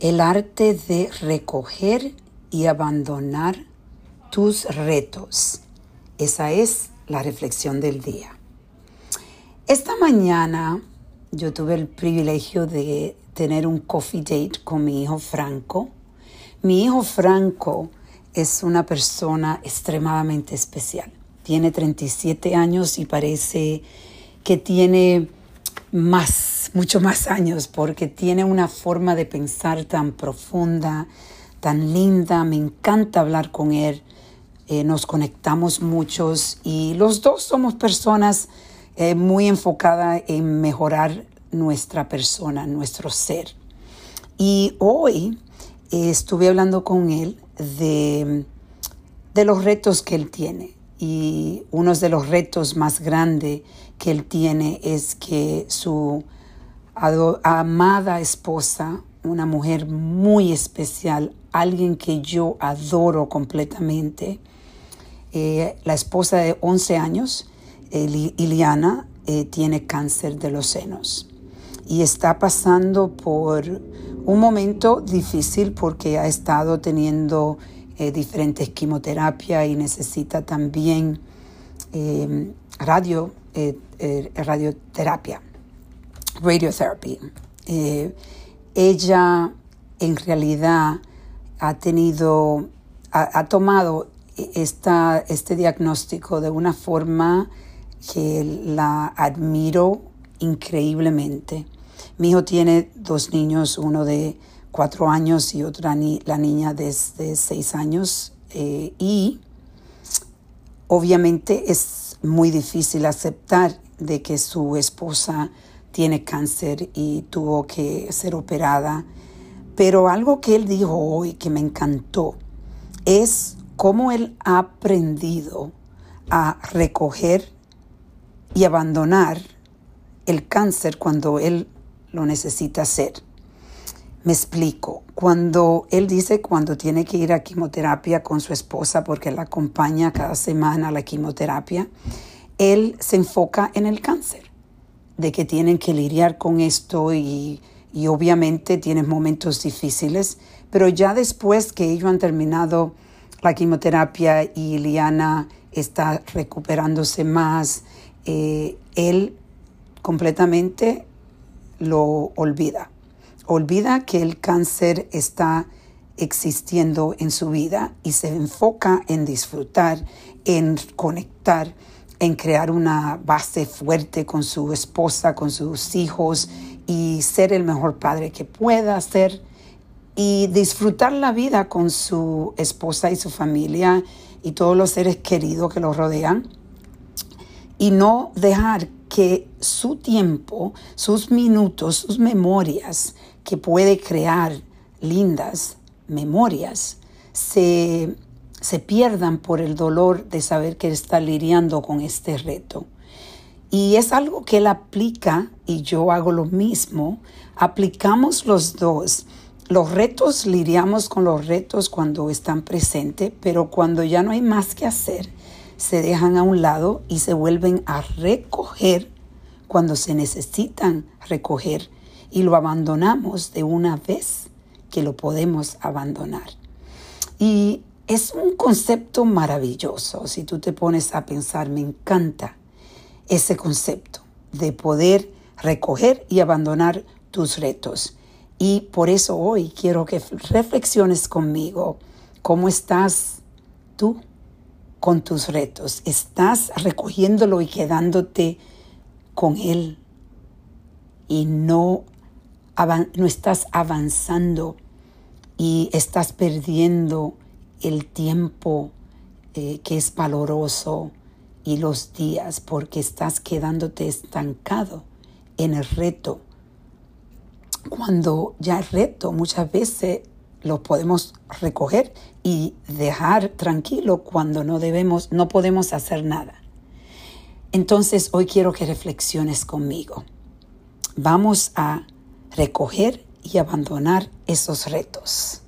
El arte de recoger y abandonar tus retos. Esa es la reflexión del día. Esta mañana yo tuve el privilegio de tener un coffee date con mi hijo Franco. Mi hijo Franco es una persona extremadamente especial. Tiene 37 años y parece que tiene más, mucho más años, porque tiene una forma de pensar tan profunda, tan linda. Me encanta hablar con él. Eh, nos conectamos muchos y los dos somos personas eh, muy enfocadas en mejorar nuestra persona, nuestro ser. Y hoy eh, estuve hablando con él de, de los retos que él tiene. Y uno de los retos más grandes que él tiene es que su amada esposa, una mujer muy especial, alguien que yo adoro completamente, eh, la esposa de 11 años, Iliana, eh, tiene cáncer de los senos y está pasando por un momento difícil porque ha estado teniendo eh, diferentes quimioterapias y necesita también em, radio, eh, eh, radioterapia, radiotherapy. ella en realidad ha tenido, ha, tomado esta, este diagnóstico de una forma que la admiro increíblemente. Mi hijo tiene dos niños, uno de cuatro años y otra la niña de, seis años. Eh, y obviamente es muy difícil aceptar de que su esposa tiene cáncer y tuvo que ser operada. Pero algo que él dijo hoy que me encantó es cómo él ha aprendido a recoger y abandonar el cáncer cuando él lo necesita hacer. Me explico. Cuando él dice cuando tiene que ir a quimioterapia con su esposa porque la acompaña cada semana a la quimioterapia, él se enfoca en el cáncer, de que tienen que lidiar con esto y, y obviamente tienen momentos difíciles, pero ya después que ellos han terminado la quimioterapia y Liana está recuperándose más, eh, él completamente lo olvida. Olvida que el cáncer está existiendo en su vida y se enfoca en disfrutar, en conectar, en crear una base fuerte con su esposa, con sus hijos y ser el mejor padre que pueda ser y disfrutar la vida con su esposa y su familia y todos los seres queridos que lo rodean. Y no dejar que su tiempo, sus minutos, sus memorias que puede crear lindas memorias, se, se pierdan por el dolor de saber que está lidiando con este reto. Y es algo que él aplica y yo hago lo mismo. Aplicamos los dos. Los retos lidiamos con los retos cuando están presentes, pero cuando ya no hay más que hacer, se dejan a un lado y se vuelven a recoger cuando se necesitan recoger y lo abandonamos de una vez que lo podemos abandonar. Y es un concepto maravilloso, si tú te pones a pensar, me encanta ese concepto de poder recoger y abandonar tus retos. Y por eso hoy quiero que reflexiones conmigo cómo estás tú con tus retos. Estás recogiéndolo y quedándote con Él y no, no estás avanzando y estás perdiendo el tiempo eh, que es valoroso y los días porque estás quedándote estancado en el reto. Cuando ya el reto muchas veces lo podemos recoger y dejar tranquilo cuando no debemos, no podemos hacer nada. Entonces hoy quiero que reflexiones conmigo. Vamos a recoger y abandonar esos retos.